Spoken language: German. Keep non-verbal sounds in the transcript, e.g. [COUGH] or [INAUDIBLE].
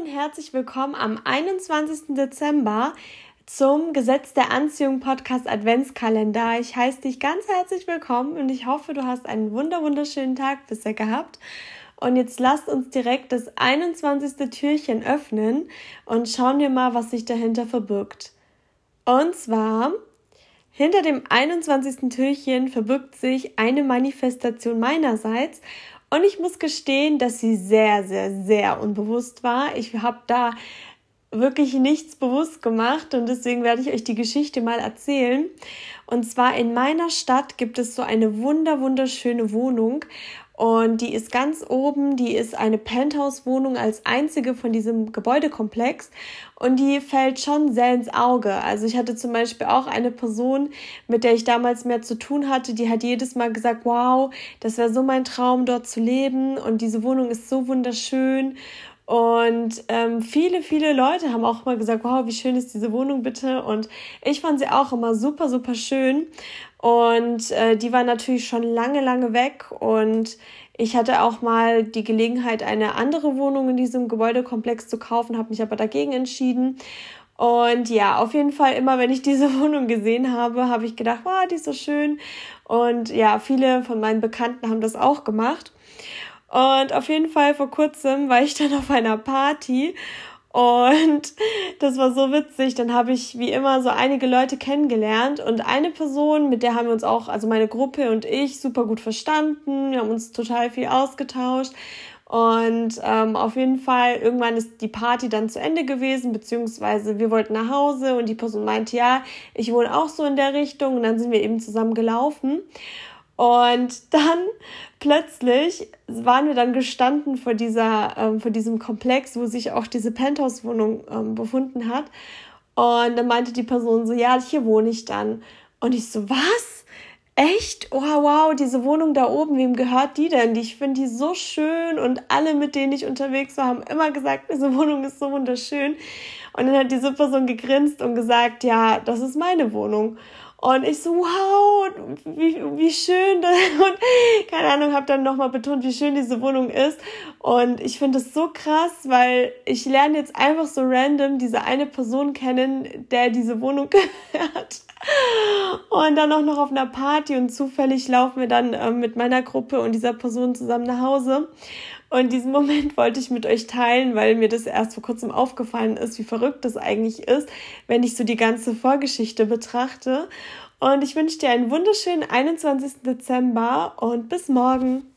herzlich willkommen am 21. Dezember zum Gesetz der Anziehung Podcast Adventskalender. Ich heiße dich ganz herzlich willkommen und ich hoffe, du hast einen wunder wunderschönen Tag bisher gehabt. Und jetzt lasst uns direkt das 21. Türchen öffnen und schauen wir mal, was sich dahinter verbirgt. Und zwar hinter dem 21. Türchen verbirgt sich eine Manifestation meinerseits und ich muss gestehen, dass sie sehr, sehr, sehr unbewusst war. Ich habe da wirklich nichts bewusst gemacht und deswegen werde ich euch die Geschichte mal erzählen. Und zwar in meiner Stadt gibt es so eine wunder wunderschöne Wohnung und die ist ganz oben, die ist eine Penthouse-Wohnung als einzige von diesem Gebäudekomplex und die fällt schon sehr ins Auge. Also ich hatte zum Beispiel auch eine Person, mit der ich damals mehr zu tun hatte, die hat jedes Mal gesagt, wow, das wäre so mein Traum, dort zu leben und diese Wohnung ist so wunderschön. Und ähm, viele, viele Leute haben auch mal gesagt, wow, wie schön ist diese Wohnung bitte. Und ich fand sie auch immer super, super schön. Und äh, die war natürlich schon lange, lange weg. Und ich hatte auch mal die Gelegenheit, eine andere Wohnung in diesem Gebäudekomplex zu kaufen, habe mich aber dagegen entschieden. Und ja, auf jeden Fall immer, wenn ich diese [LAUGHS] Wohnung gesehen habe, habe ich gedacht, wow, die ist so schön. Und ja, viele von meinen Bekannten haben das auch gemacht. Und auf jeden Fall vor kurzem war ich dann auf einer Party und [LAUGHS] das war so witzig. Dann habe ich wie immer so einige Leute kennengelernt und eine Person, mit der haben wir uns auch, also meine Gruppe und ich, super gut verstanden. Wir haben uns total viel ausgetauscht. Und ähm, auf jeden Fall, irgendwann ist die Party dann zu Ende gewesen, beziehungsweise wir wollten nach Hause und die Person meinte, ja, ich wohne auch so in der Richtung und dann sind wir eben zusammen gelaufen. Und dann plötzlich waren wir dann gestanden vor dieser, ähm, vor diesem Komplex, wo sich auch diese Penthouse-Wohnung ähm, befunden hat. Und dann meinte die Person so, ja, hier wohne ich dann. Und ich so, was? Echt? Oh, wow, diese Wohnung da oben, wem gehört die denn? Ich finde die so schön und alle, mit denen ich unterwegs war, haben immer gesagt, diese Wohnung ist so wunderschön. Und dann hat diese Person gegrinst und gesagt, ja, das ist meine Wohnung. Und ich so, wow, wie, wie schön. Das, und keine Ahnung, habe dann nochmal betont, wie schön diese Wohnung ist. Und ich finde es so krass, weil ich lerne jetzt einfach so random diese eine Person kennen, der diese Wohnung [LAUGHS] gehört. Und dann auch noch auf einer Party und zufällig laufen wir dann äh, mit meiner Gruppe und dieser Person zusammen nach Hause. Und diesen Moment wollte ich mit euch teilen, weil mir das erst vor kurzem aufgefallen ist, wie verrückt das eigentlich ist, wenn ich so die ganze Vorgeschichte betrachte. Und ich wünsche dir einen wunderschönen 21. Dezember und bis morgen.